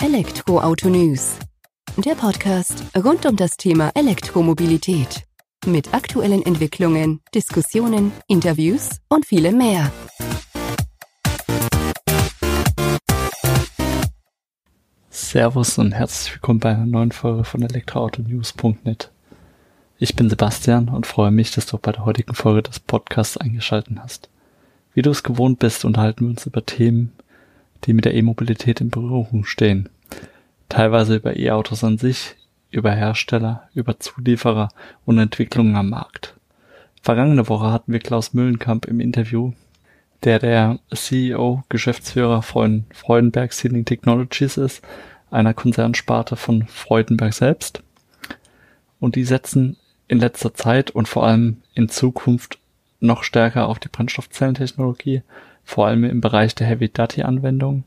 Elektroauto News. Der Podcast rund um das Thema Elektromobilität. Mit aktuellen Entwicklungen, Diskussionen, Interviews und vielem mehr. Servus und herzlich willkommen bei einer neuen Folge von elektroautonews.net. Ich bin Sebastian und freue mich, dass du bei der heutigen Folge des Podcasts eingeschaltet hast. Wie du es gewohnt bist, unterhalten wir uns über Themen, die mit der E-Mobilität in Berührung stehen. Teilweise über E-Autos an sich, über Hersteller, über Zulieferer und Entwicklungen am Markt. Vergangene Woche hatten wir Klaus Müllenkamp im Interview, der der CEO, Geschäftsführer von Freudenberg Sealing Technologies ist, einer Konzernsparte von Freudenberg selbst. Und die setzen in letzter Zeit und vor allem in Zukunft noch stärker auf die Brennstoffzellentechnologie, vor allem im Bereich der Heavy-Duty-Anwendungen,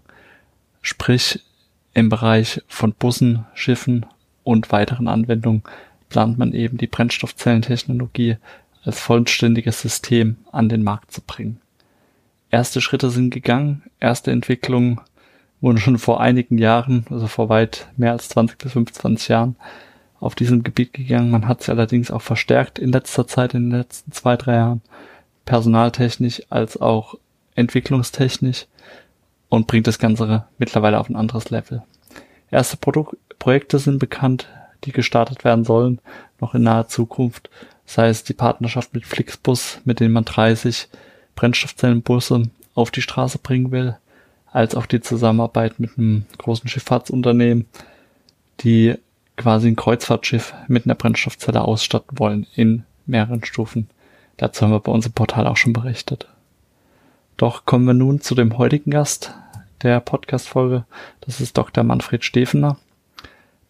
sprich im Bereich von Bussen, Schiffen und weiteren Anwendungen plant man eben die Brennstoffzellentechnologie als vollständiges System an den Markt zu bringen. Erste Schritte sind gegangen, erste Entwicklungen wurden schon vor einigen Jahren, also vor weit mehr als 20 bis 25 Jahren, auf diesem Gebiet gegangen. Man hat sich allerdings auch verstärkt in letzter Zeit, in den letzten zwei, drei Jahren, personaltechnisch als auch entwicklungstechnisch und bringt das Ganze mittlerweile auf ein anderes Level. Erste Produk Projekte sind bekannt, die gestartet werden sollen, noch in naher Zukunft. Sei es die Partnerschaft mit Flixbus, mit denen man 30 Brennstoffzellenbusse auf die Straße bringen will, als auch die Zusammenarbeit mit einem großen Schifffahrtsunternehmen, die quasi ein Kreuzfahrtschiff mit einer Brennstoffzelle ausstatten wollen in mehreren Stufen. Dazu haben wir bei uns im Portal auch schon berichtet. Doch kommen wir nun zu dem heutigen Gast der Podcast-Folge. Das ist Dr. Manfred Stefener,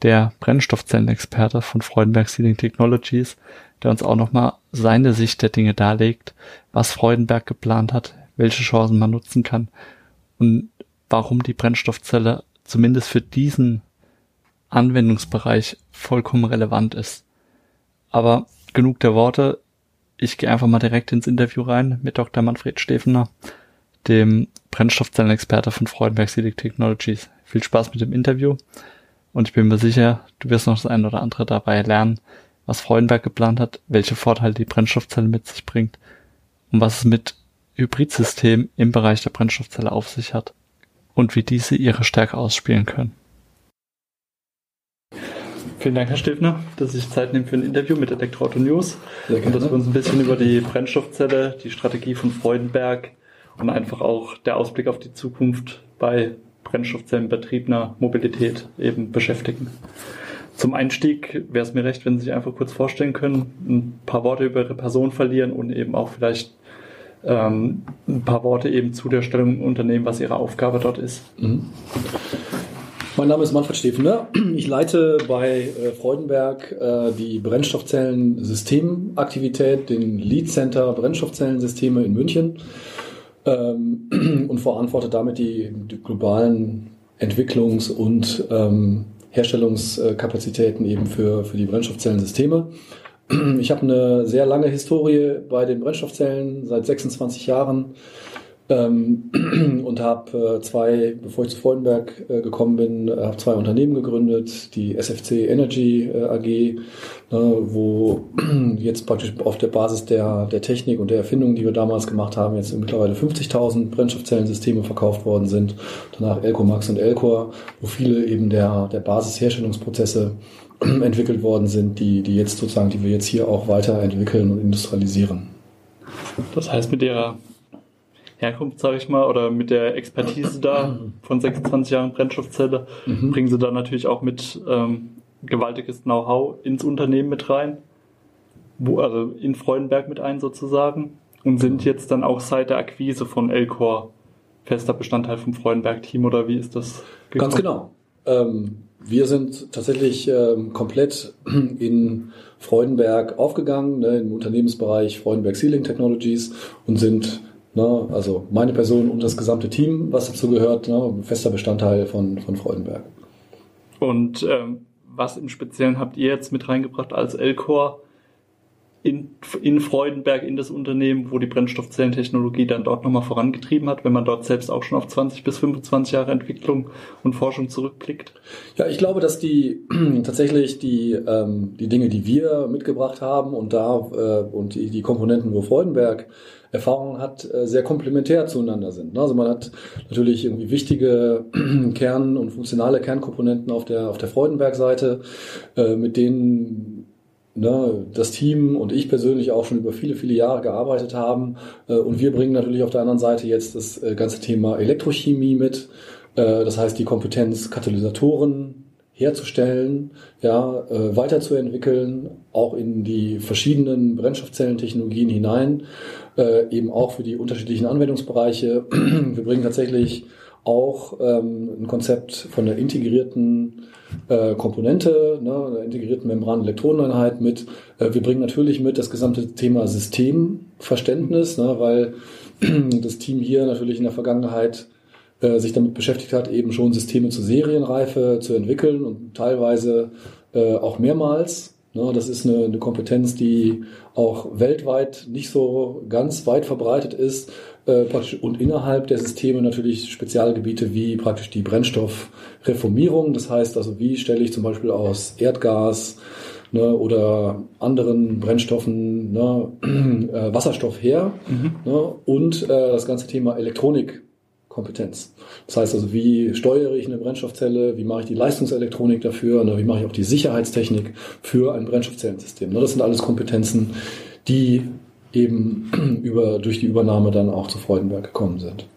der Brennstoffzellenexperte von Freudenberg Sealing Technologies, der uns auch nochmal seine Sicht der Dinge darlegt, was Freudenberg geplant hat, welche Chancen man nutzen kann und warum die Brennstoffzelle zumindest für diesen Anwendungsbereich vollkommen relevant ist. Aber genug der Worte. Ich gehe einfach mal direkt ins Interview rein mit Dr. Manfred Stefener, dem Brennstoffzellenexperte von Freudenberg Sealing Technologies. Viel Spaß mit dem Interview und ich bin mir sicher, du wirst noch das ein oder andere dabei lernen, was Freudenberg geplant hat, welche Vorteile die Brennstoffzelle mit sich bringt und was es mit Hybridsystemen im Bereich der Brennstoffzelle auf sich hat und wie diese ihre Stärke ausspielen können. Vielen Dank, Herr Stilfner, dass Sie sich Zeit nehmen für ein Interview mit Elektroauto News und dass wir uns ein bisschen über die Brennstoffzelle, die Strategie von Freudenberg und einfach auch der Ausblick auf die Zukunft bei Brennstoffzellenbetriebener Mobilität eben beschäftigen. Zum Einstieg wäre es mir recht, wenn Sie sich einfach kurz vorstellen können, ein paar Worte über Ihre Person verlieren und eben auch vielleicht ähm, ein paar Worte eben zu der Stellung im Unternehmen, was Ihre Aufgabe dort ist. Mhm. Mein Name ist Manfred Stefener. Ich leite bei äh, Freudenberg äh, die Brennstoffzellen-Systemaktivität, den Lead Center Brennstoffzellensysteme in München ähm, und verantworte damit die, die globalen Entwicklungs- und ähm, Herstellungskapazitäten eben für, für die Brennstoffzellensysteme. Ich habe eine sehr lange Historie bei den Brennstoffzellen, seit 26 Jahren ähm, und habe äh, zwei, bevor ich zu Freudenberg äh, gekommen bin, äh, habe zwei Unternehmen gegründet, die SFC Energy äh, AG, ne, wo jetzt praktisch auf der Basis der, der Technik und der Erfindungen, die wir damals gemacht haben, jetzt mittlerweile 50.000 Brennstoffzellensysteme verkauft worden sind. Danach Elcomax und Elcor, wo viele eben der, der Basisherstellungsprozesse entwickelt worden sind, die, die jetzt sozusagen, die wir jetzt hier auch weiterentwickeln und industrialisieren. Das heißt, mit Ihrer Herkunft, sage ich mal, oder mit der Expertise da von 26 Jahren Brennstoffzelle, mhm. bringen sie da natürlich auch mit ähm, gewaltiges Know-how ins Unternehmen mit rein, wo, also in Freudenberg mit ein sozusagen und sind jetzt dann auch seit der Akquise von Elcor fester Bestandteil vom Freudenberg-Team oder wie ist das? Gekommen? Ganz genau. Ähm, wir sind tatsächlich ähm, komplett in Freudenberg aufgegangen, ne, im Unternehmensbereich Freudenberg Sealing Technologies und sind Ne? Also meine Person und das gesamte Team, was dazu gehört, ne? fester Bestandteil von, von Freudenberg. Und ähm, was im Speziellen habt ihr jetzt mit reingebracht als Elcor, in, in Freudenberg, in das Unternehmen, wo die Brennstoffzellentechnologie dann dort nochmal vorangetrieben hat, wenn man dort selbst auch schon auf 20 bis 25 Jahre Entwicklung und Forschung zurückblickt? Ja, ich glaube, dass die tatsächlich die, ähm, die Dinge, die wir mitgebracht haben und da äh, und die, die Komponenten, wo Freudenberg Erfahrung hat, äh, sehr komplementär zueinander sind. Also man hat natürlich irgendwie wichtige Kern- und funktionale Kernkomponenten auf der, auf der Freudenberg-Seite, äh, mit denen ne, das Team und ich persönlich auch schon über viele, viele Jahre gearbeitet haben. Äh, und wir bringen natürlich auf der anderen Seite jetzt das äh, ganze Thema Elektrochemie mit. Äh, das heißt, die Kompetenz, Katalysatoren herzustellen, ja, weiterzuentwickeln, auch in die verschiedenen Brennstoffzellentechnologien hinein, eben auch für die unterschiedlichen Anwendungsbereiche. Wir bringen tatsächlich auch ähm, ein Konzept von der integrierten äh, Komponente, ne, einer integrierten Membran-Elektroneneinheit mit. Äh, wir bringen natürlich mit das gesamte Thema Systemverständnis, ne, weil das Team hier natürlich in der Vergangenheit äh, sich damit beschäftigt hat, eben schon Systeme zur Serienreife zu entwickeln und teilweise äh, auch mehrmals. Ne, das ist eine, eine Kompetenz, die auch weltweit nicht so ganz weit verbreitet ist äh, und innerhalb der Systeme natürlich Spezialgebiete wie praktisch die Brennstoffreformierung. Das heißt also, wie stelle ich zum Beispiel aus Erdgas ne, oder anderen Brennstoffen ne, äh, Wasserstoff her mhm. ne, und äh, das ganze Thema Elektronik Kompetenz. Das heißt also, wie steuere ich eine Brennstoffzelle, wie mache ich die Leistungselektronik dafür, ne, wie mache ich auch die Sicherheitstechnik für ein Brennstoffzellensystem. Ne, das sind alles Kompetenzen, die eben über, durch die Übernahme dann auch zu Freudenberg gekommen sind.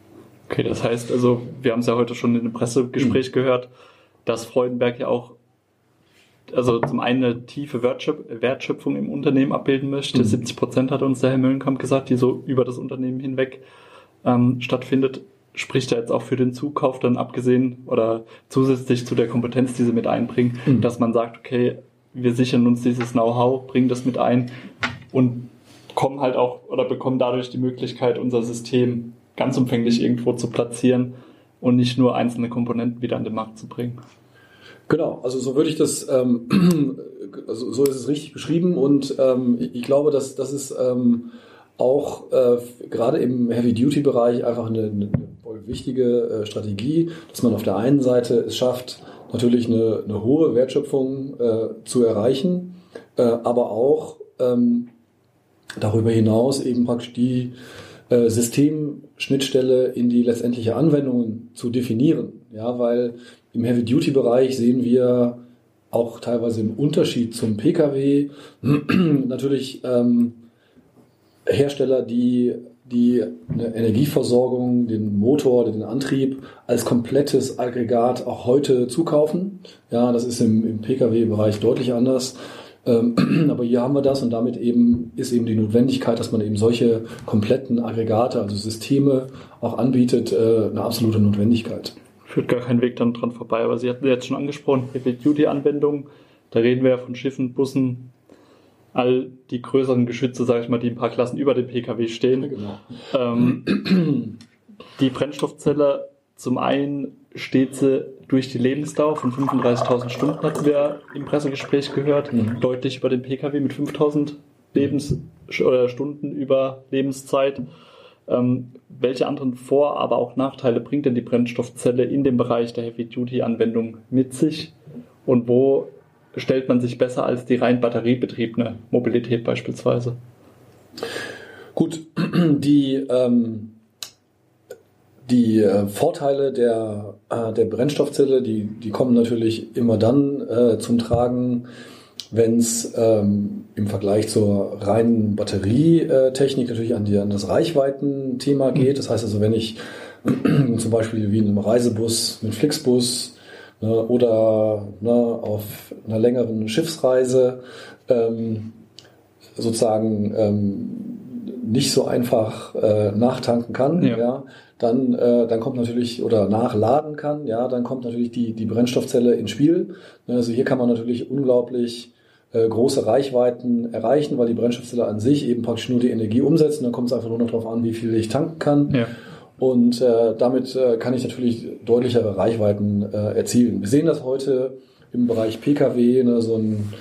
Okay, das heißt also, wir haben es ja heute schon in einem Pressegespräch mhm. gehört, dass Freudenberg ja auch also zum einen eine tiefe Wertschöpfung im Unternehmen abbilden möchte. Mhm. 70 Prozent hat uns der Herr Möllenkamp gesagt, die so über das Unternehmen hinweg ähm, stattfindet spricht ja jetzt auch für den Zukauf dann abgesehen oder zusätzlich zu der Kompetenz, die sie mit einbringen, mhm. dass man sagt, okay, wir sichern uns dieses Know-how, bringen das mit ein und kommen halt auch oder bekommen dadurch die Möglichkeit, unser System ganz umfänglich irgendwo zu platzieren und nicht nur einzelne Komponenten wieder an den Markt zu bringen. Genau, also so würde ich das, ähm, also so ist es richtig beschrieben und ähm, ich glaube, dass das ist ähm, auch äh, gerade im Heavy-Duty-Bereich einfach eine, eine, wichtige äh, Strategie, dass man auf der einen Seite es schafft, natürlich eine, eine hohe Wertschöpfung äh, zu erreichen, äh, aber auch ähm, darüber hinaus eben praktisch die äh, Systemschnittstelle in die letztendliche Anwendung zu definieren. Ja, weil im Heavy-Duty-Bereich sehen wir auch teilweise im Unterschied zum Pkw natürlich ähm, Hersteller, die die eine Energieversorgung, den Motor, den Antrieb als komplettes Aggregat auch heute zukaufen. Ja, das ist im, im Pkw-Bereich deutlich anders. Ähm, aber hier haben wir das und damit eben ist eben die Notwendigkeit, dass man eben solche kompletten Aggregate, also Systeme auch anbietet, äh, eine absolute Notwendigkeit. Führt gar kein Weg dann dran vorbei. Aber Sie hatten jetzt schon angesprochen, Heavy-Duty-Anwendungen. Da reden wir ja von Schiffen, Bussen, all die größeren Geschütze, sage ich mal, die ein paar Klassen über dem Pkw stehen. Genau. Ähm, die Brennstoffzelle, zum einen steht sie durch die Lebensdauer von 35.000 Stunden, hatten wir im Pressegespräch gehört, mhm. deutlich über den Pkw mit 5.000 Lebens oder Stunden über Lebenszeit. Ähm, welche anderen Vor-, aber auch Nachteile bringt denn die Brennstoffzelle in dem Bereich der Heavy-Duty-Anwendung mit sich? Und wo stellt man sich besser als die rein batteriebetriebene Mobilität beispielsweise? Gut, die, ähm, die äh, Vorteile der, äh, der Brennstoffzelle, die, die kommen natürlich immer dann äh, zum Tragen, wenn es ähm, im Vergleich zur reinen Batterietechnik natürlich an, die, an das Reichweitenthema geht. Das heißt also, wenn ich zum Beispiel wie in einem Reisebus mit Flixbus ne, oder ne, auf einer längeren Schiffsreise ähm, sozusagen ähm, nicht so einfach äh, nachtanken kann, ja. ja dann, äh, dann kommt natürlich, oder nachladen kann, ja, dann kommt natürlich die, die Brennstoffzelle ins Spiel. Ne, also hier kann man natürlich unglaublich äh, große Reichweiten erreichen, weil die Brennstoffzelle an sich eben praktisch nur die Energie umsetzt. Und dann kommt es einfach nur noch darauf an, wie viel ich tanken kann. Ja. Und äh, damit äh, kann ich natürlich deutlichere Reichweiten äh, erzielen. Wir sehen das heute im Bereich Pkw, ne, so ein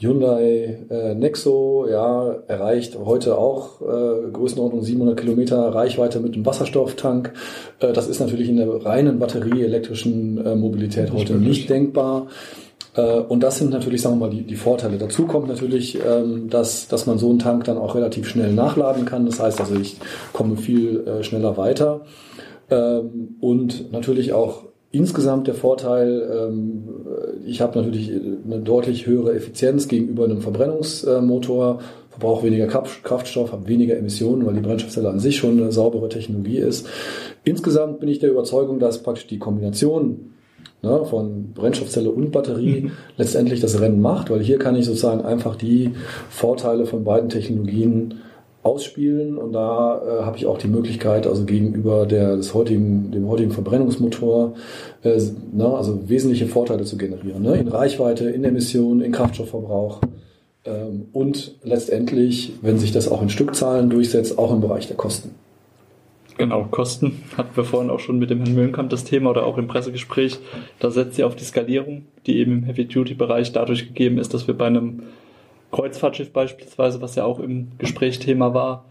Hyundai äh, Nexo ja, erreicht heute auch äh, Größenordnung 700 Kilometer Reichweite mit einem Wasserstofftank. Äh, das ist natürlich in der reinen batterieelektrischen äh, Mobilität heute nicht denkbar. Äh, und das sind natürlich, sagen wir mal, die, die Vorteile. Dazu kommt natürlich, ähm, dass, dass man so einen Tank dann auch relativ schnell nachladen kann. Das heißt also, ich komme viel äh, schneller weiter. Ähm, und natürlich auch insgesamt der Vorteil, ähm, ich habe natürlich eine deutlich höhere Effizienz gegenüber einem Verbrennungsmotor, verbrauche weniger Kraftstoff, habe weniger Emissionen, weil die Brennstoffzelle an sich schon eine saubere Technologie ist. Insgesamt bin ich der Überzeugung, dass praktisch die Kombination ne, von Brennstoffzelle und Batterie mhm. letztendlich das Rennen macht, weil hier kann ich sozusagen einfach die Vorteile von beiden Technologien ausspielen und da äh, habe ich auch die Möglichkeit, also gegenüber der, des heutigen, dem heutigen Verbrennungsmotor, äh, ne, also wesentliche Vorteile zu generieren. Ne? In Reichweite, in Emissionen, in Kraftstoffverbrauch ähm, und letztendlich, wenn sich das auch in Stückzahlen durchsetzt, auch im Bereich der Kosten. Genau, Kosten hatten wir vorhin auch schon mit dem Herrn Möhnkamp das Thema oder auch im Pressegespräch. Da setzt sie auf die Skalierung, die eben im Heavy-Duty-Bereich dadurch gegeben ist, dass wir bei einem Kreuzfahrtschiff beispielsweise, was ja auch im Gespräch Thema war,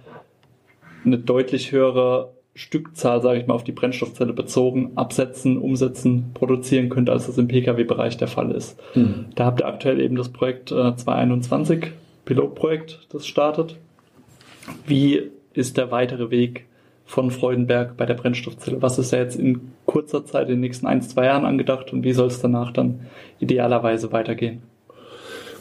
eine deutlich höhere Stückzahl, sage ich mal, auf die Brennstoffzelle bezogen absetzen, umsetzen, produzieren könnte, als das im Pkw-Bereich der Fall ist. Mhm. Da habt ihr aktuell eben das Projekt äh, 221, Pilotprojekt, das startet. Wie ist der weitere Weg von Freudenberg bei der Brennstoffzelle? Was ist da jetzt in kurzer Zeit, in den nächsten ein, zwei Jahren angedacht und wie soll es danach dann idealerweise weitergehen?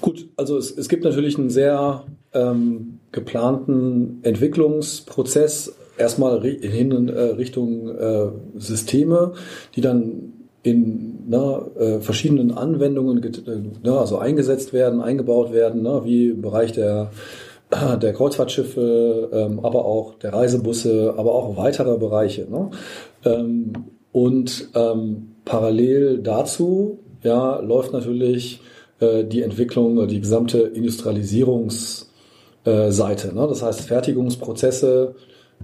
Gut, also es, es gibt natürlich einen sehr ähm, geplanten Entwicklungsprozess, erstmal hin in äh, Richtung äh, Systeme, die dann in na, äh, verschiedenen Anwendungen na, also eingesetzt werden, eingebaut werden, na, wie im Bereich der, der Kreuzfahrtschiffe, ähm, aber auch der Reisebusse, aber auch weitere Bereiche. Ne? Ähm, und ähm, parallel dazu ja, läuft natürlich äh, die Entwicklung, die gesamte Industrialisierungsseite. Ne? Das heißt, Fertigungsprozesse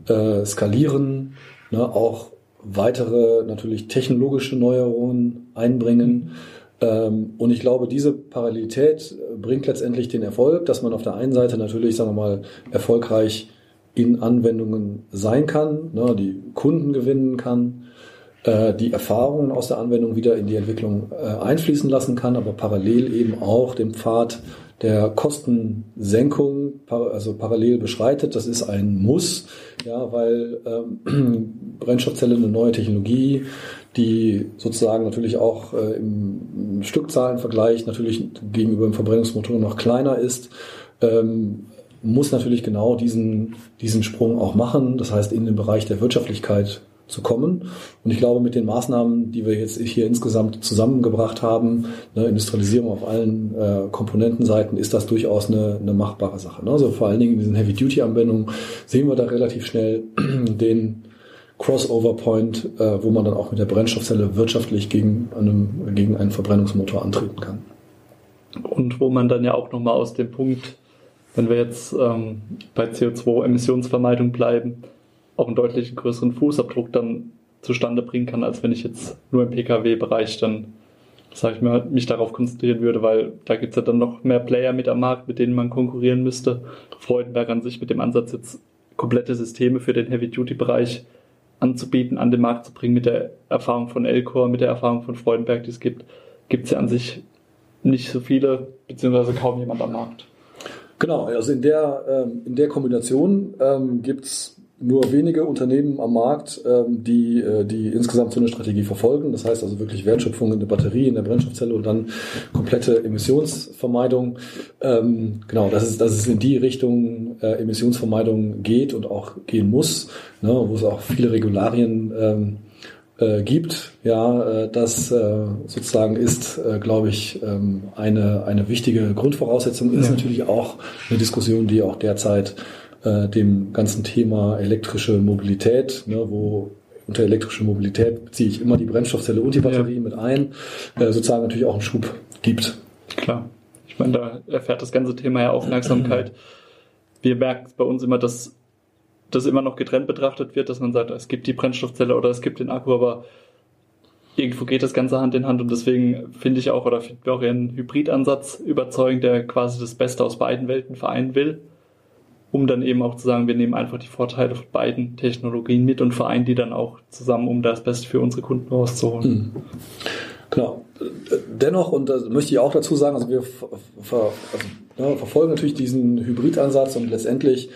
äh, skalieren, ne? auch weitere natürlich technologische Neuerungen einbringen. Ähm, und ich glaube, diese Parallelität bringt letztendlich den Erfolg, dass man auf der einen Seite natürlich, sagen wir mal, erfolgreich in Anwendungen sein kann, ne, die Kunden gewinnen kann, äh, die Erfahrungen aus der Anwendung wieder in die Entwicklung äh, einfließen lassen kann, aber parallel eben auch den Pfad der Kostensenkung also parallel beschreitet. Das ist ein Muss, ja, weil ähm, Brennstoffzelle eine neue Technologie, die sozusagen natürlich auch äh, im, Stückzahlenvergleich natürlich gegenüber dem Verbrennungsmotor noch kleiner ist. Ähm, muss natürlich genau diesen, diesen Sprung auch machen. Das heißt, in den Bereich der Wirtschaftlichkeit zu kommen. Und ich glaube, mit den Maßnahmen, die wir jetzt hier insgesamt zusammengebracht haben, ne, Industrialisierung auf allen äh, Komponentenseiten, ist das durchaus eine, eine machbare Sache. Ne? Also vor allen Dingen in diesen Heavy-Duty-Anwendungen sehen wir da relativ schnell den Crossover-Point, äh, wo man dann auch mit der Brennstoffzelle wirtschaftlich gegen, einem, gegen einen Verbrennungsmotor antreten kann. Und wo man dann ja auch nochmal aus dem Punkt, wenn wir jetzt ähm, bei CO2-Emissionsvermeidung bleiben, auch einen deutlich größeren Fußabdruck dann zustande bringen kann, als wenn ich jetzt nur im Pkw-Bereich dann, sag ich mal, mich darauf konzentrieren würde, weil da gibt es ja dann noch mehr Player mit am Markt, mit denen man konkurrieren müsste. Freudenberg an sich mit dem Ansatz, jetzt komplette Systeme für den Heavy-Duty-Bereich anzubieten, an den Markt zu bringen, mit der Erfahrung von Elcor, mit der Erfahrung von Freudenberg, die es gibt, gibt es ja an sich nicht so viele, beziehungsweise kaum jemand am Markt. Genau, also in der, ähm, in der Kombination ähm, gibt es nur wenige Unternehmen am Markt, ähm, die, äh, die insgesamt so eine Strategie verfolgen. Das heißt also wirklich Wertschöpfung in der Batterie, in der Brennstoffzelle und dann komplette Emissionsvermeidung. Ähm, genau, dass es, dass es in die Richtung äh, Emissionsvermeidung geht und auch gehen muss, ne, wo es auch viele Regularien ähm, äh, gibt. Ja, das sozusagen ist, glaube ich, eine, eine wichtige Grundvoraussetzung. Ist ja. natürlich auch eine Diskussion, die auch derzeit äh, dem ganzen Thema elektrische Mobilität, ne, wo unter elektrische Mobilität beziehe ich immer die Brennstoffzelle und die Batterie ja. mit ein, äh, sozusagen natürlich auch einen Schub gibt. Klar. Ich meine, da erfährt das ganze Thema ja Aufmerksamkeit. Wir merken bei uns immer, dass das immer noch getrennt betrachtet wird, dass man sagt, es gibt die Brennstoffzelle oder es gibt den Akku, aber irgendwo geht das Ganze Hand in Hand und deswegen finde ich auch oder finden wir auch ihren Hybridansatz überzeugend, der quasi das Beste aus beiden Welten vereinen will, um dann eben auch zu sagen, wir nehmen einfach die Vorteile von beiden Technologien mit und vereinen die dann auch zusammen, um das Beste für unsere Kunden rauszuholen. Mhm. Genau. Dennoch, und das möchte ich auch dazu sagen, also wir ver, also, ja, verfolgen natürlich diesen Hybridansatz und letztendlich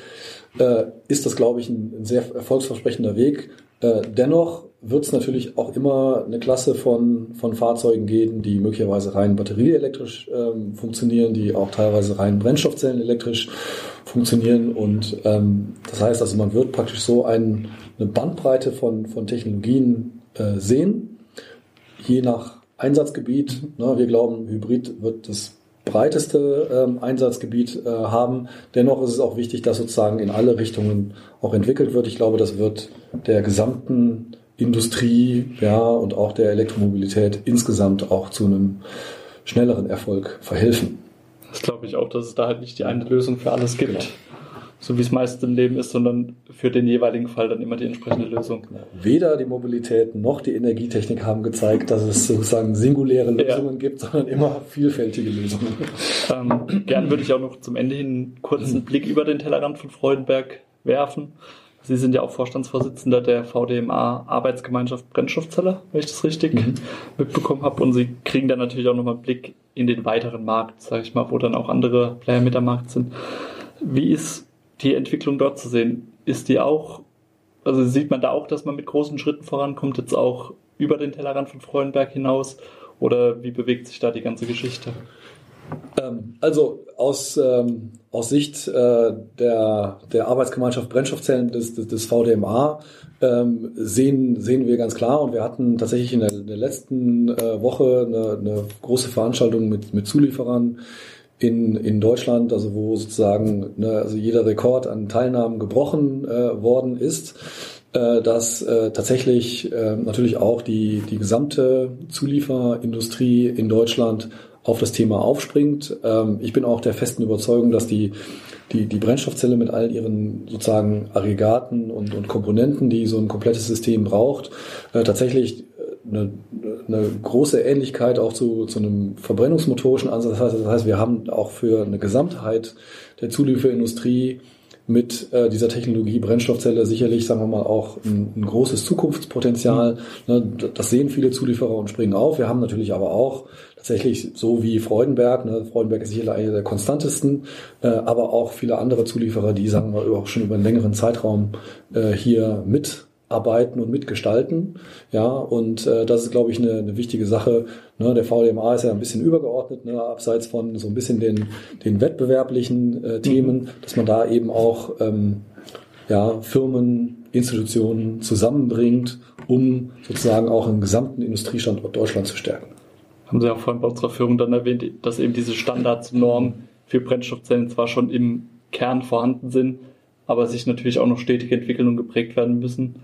äh, ist das, glaube ich, ein, sehr erfolgsversprechender Weg. Äh, dennoch wird es natürlich auch immer eine Klasse von, von Fahrzeugen geben, die möglicherweise rein batterieelektrisch ähm, funktionieren, die auch teilweise rein Brennstoffzellenelektrisch funktionieren. Und ähm, das heißt also, man wird praktisch so ein, eine Bandbreite von, von Technologien äh, sehen, je nach Einsatzgebiet. Ne, wir glauben, Hybrid wird das breiteste ähm, Einsatzgebiet äh, haben. Dennoch ist es auch wichtig, dass sozusagen in alle Richtungen auch entwickelt wird. Ich glaube, das wird der gesamten Industrie ja, und auch der Elektromobilität insgesamt auch zu einem schnelleren Erfolg verhelfen. Das glaube ich auch, dass es da halt nicht die eine Lösung für alles gibt. Genau. So wie es meist im Leben ist, sondern für den jeweiligen Fall dann immer die entsprechende Lösung. Weder die Mobilität noch die Energietechnik haben gezeigt, dass es sozusagen singuläre Lösungen ja. gibt, sondern immer vielfältige Lösungen. Ähm, gern würde ich auch noch zum Ende hin einen kurzen Blick über den Tellerrand von Freudenberg werfen. Sie sind ja auch Vorstandsvorsitzender der VDMA Arbeitsgemeinschaft Brennstoffzelle, wenn ich das richtig mhm. mitbekommen habe. Und Sie kriegen dann natürlich auch nochmal einen Blick in den weiteren Markt, sage ich mal, wo dann auch andere Player mit am Markt sind. Wie ist die Entwicklung dort zu sehen? Ist die auch, also sieht man da auch, dass man mit großen Schritten vorankommt, jetzt auch über den Tellerrand von Freudenberg hinaus? Oder wie bewegt sich da die ganze Geschichte? Ähm, also aus, ähm, aus Sicht äh, der, der Arbeitsgemeinschaft Brennstoffzellen des, des, des VDMA ähm, sehen, sehen wir ganz klar. Und wir hatten tatsächlich in der, in der letzten äh, Woche eine, eine große Veranstaltung mit, mit Zulieferern in, in Deutschland, also wo sozusagen ne, also jeder Rekord an Teilnahmen gebrochen äh, worden ist. Äh, dass äh, tatsächlich äh, natürlich auch die, die gesamte Zulieferindustrie in Deutschland auf das Thema aufspringt. Ähm, ich bin auch der festen Überzeugung, dass die, die, die Brennstoffzelle mit all ihren sozusagen Aggregaten und, und Komponenten, die so ein komplettes System braucht, äh, tatsächlich eine, äh, eine große Ähnlichkeit auch zu, zu einem verbrennungsmotorischen Ansatz. Das heißt, das heißt, wir haben auch für eine Gesamtheit der Zulieferindustrie mit äh, dieser Technologie Brennstoffzelle sicherlich, sagen wir mal, auch ein, ein großes Zukunftspotenzial. Mhm. Ne, das sehen viele Zulieferer und springen auf. Wir haben natürlich aber auch tatsächlich so wie Freudenberg, ne, Freudenberg ist sicherlich einer der konstantesten, äh, aber auch viele andere Zulieferer, die, sagen wir, auch schon über einen längeren Zeitraum äh, hier mit arbeiten und mitgestalten. Ja, und äh, das ist, glaube ich, eine, eine wichtige Sache. Ne, der VDMA ist ja ein bisschen übergeordnet, ne, abseits von so ein bisschen den, den wettbewerblichen äh, Themen, mhm. dass man da eben auch ähm, ja, Firmen, Institutionen zusammenbringt, um sozusagen auch einen gesamten Industriestandort Deutschland zu stärken. Haben Sie auch vorhin bei unserer Führung dann erwähnt, dass eben diese Standardsnormen für Brennstoffzellen zwar schon im Kern vorhanden sind, aber sich natürlich auch noch stetig entwickeln und geprägt werden müssen.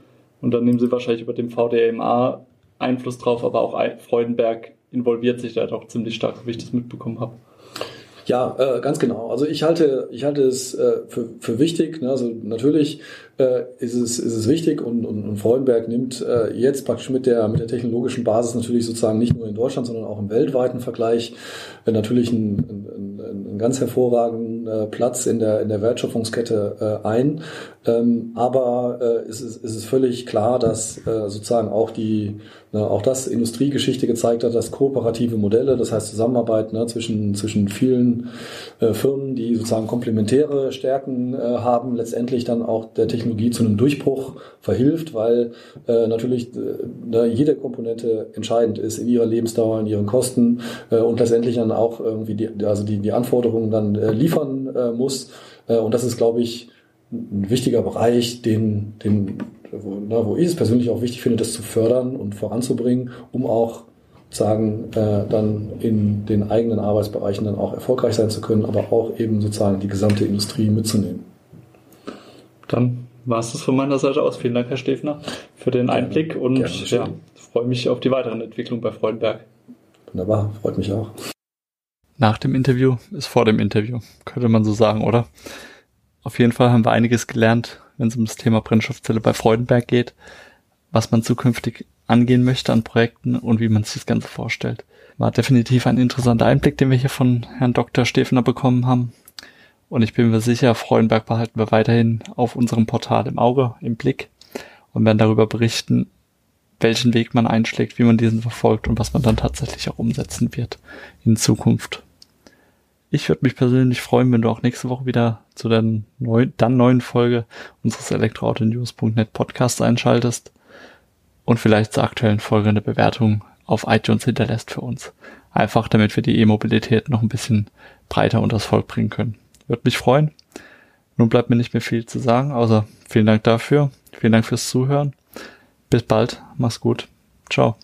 Und dann nehmen sie wahrscheinlich über dem VDMA Einfluss drauf, aber auch Freudenberg involviert sich da doch ziemlich stark, wie ich das mitbekommen habe. Ja, äh, ganz genau. Also ich halte, ich halte es äh, für, für wichtig. Ne? Also natürlich äh, ist, es, ist es wichtig und, und, und Freudenberg nimmt äh, jetzt praktisch mit der, mit der technologischen Basis natürlich sozusagen nicht nur in Deutschland, sondern auch im weltweiten Vergleich äh, natürlich einen, einen, einen ganz hervorragenden äh, Platz in der, in der Wertschöpfungskette äh, ein. Ähm, aber äh, ist, es, ist es völlig klar, dass äh, sozusagen auch die Ne, auch das Industriegeschichte gezeigt hat, dass kooperative Modelle, das heißt Zusammenarbeit ne, zwischen, zwischen vielen äh, Firmen, die sozusagen komplementäre Stärken äh, haben, letztendlich dann auch der Technologie zu einem Durchbruch verhilft, weil äh, natürlich äh, ne, jede Komponente entscheidend ist in ihrer Lebensdauer, in ihren Kosten äh, und letztendlich dann auch irgendwie die, also die, die Anforderungen dann äh, liefern äh, muss. Äh, und das ist, glaube ich, ein wichtiger Bereich, den, den wo, na, wo ich es persönlich auch wichtig finde, das zu fördern und voranzubringen, um auch sagen, äh, dann in den eigenen Arbeitsbereichen dann auch erfolgreich sein zu können, aber auch eben sozusagen die gesamte Industrie mitzunehmen. Dann war es das von meiner Seite aus. Vielen Dank, Herr Stefner, für den Einblick und ja, freue mich auf die weiteren Entwicklungen bei Freudenberg. Wunderbar, freut mich auch. Nach dem Interview ist vor dem Interview, könnte man so sagen, oder? Auf jeden Fall haben wir einiges gelernt, wenn es um das Thema Brennstoffzelle bei Freudenberg geht, was man zukünftig angehen möchte an Projekten und wie man sich das Ganze vorstellt. War definitiv ein interessanter Einblick, den wir hier von Herrn Dr. Stefner bekommen haben. Und ich bin mir sicher, Freudenberg behalten wir weiterhin auf unserem Portal im Auge, im Blick und werden darüber berichten, welchen Weg man einschlägt, wie man diesen verfolgt und was man dann tatsächlich auch umsetzen wird in Zukunft. Ich würde mich persönlich freuen, wenn du auch nächste Woche wieder zu der neu, dann neuen Folge unseres Elektroauto-News.net Podcasts einschaltest und vielleicht zur aktuellen Folge eine Bewertung auf iTunes hinterlässt für uns. Einfach damit wir die E-Mobilität noch ein bisschen breiter unters Volk bringen können. Würde mich freuen. Nun bleibt mir nicht mehr viel zu sagen, außer vielen Dank dafür. Vielen Dank fürs Zuhören. Bis bald. Mach's gut. Ciao.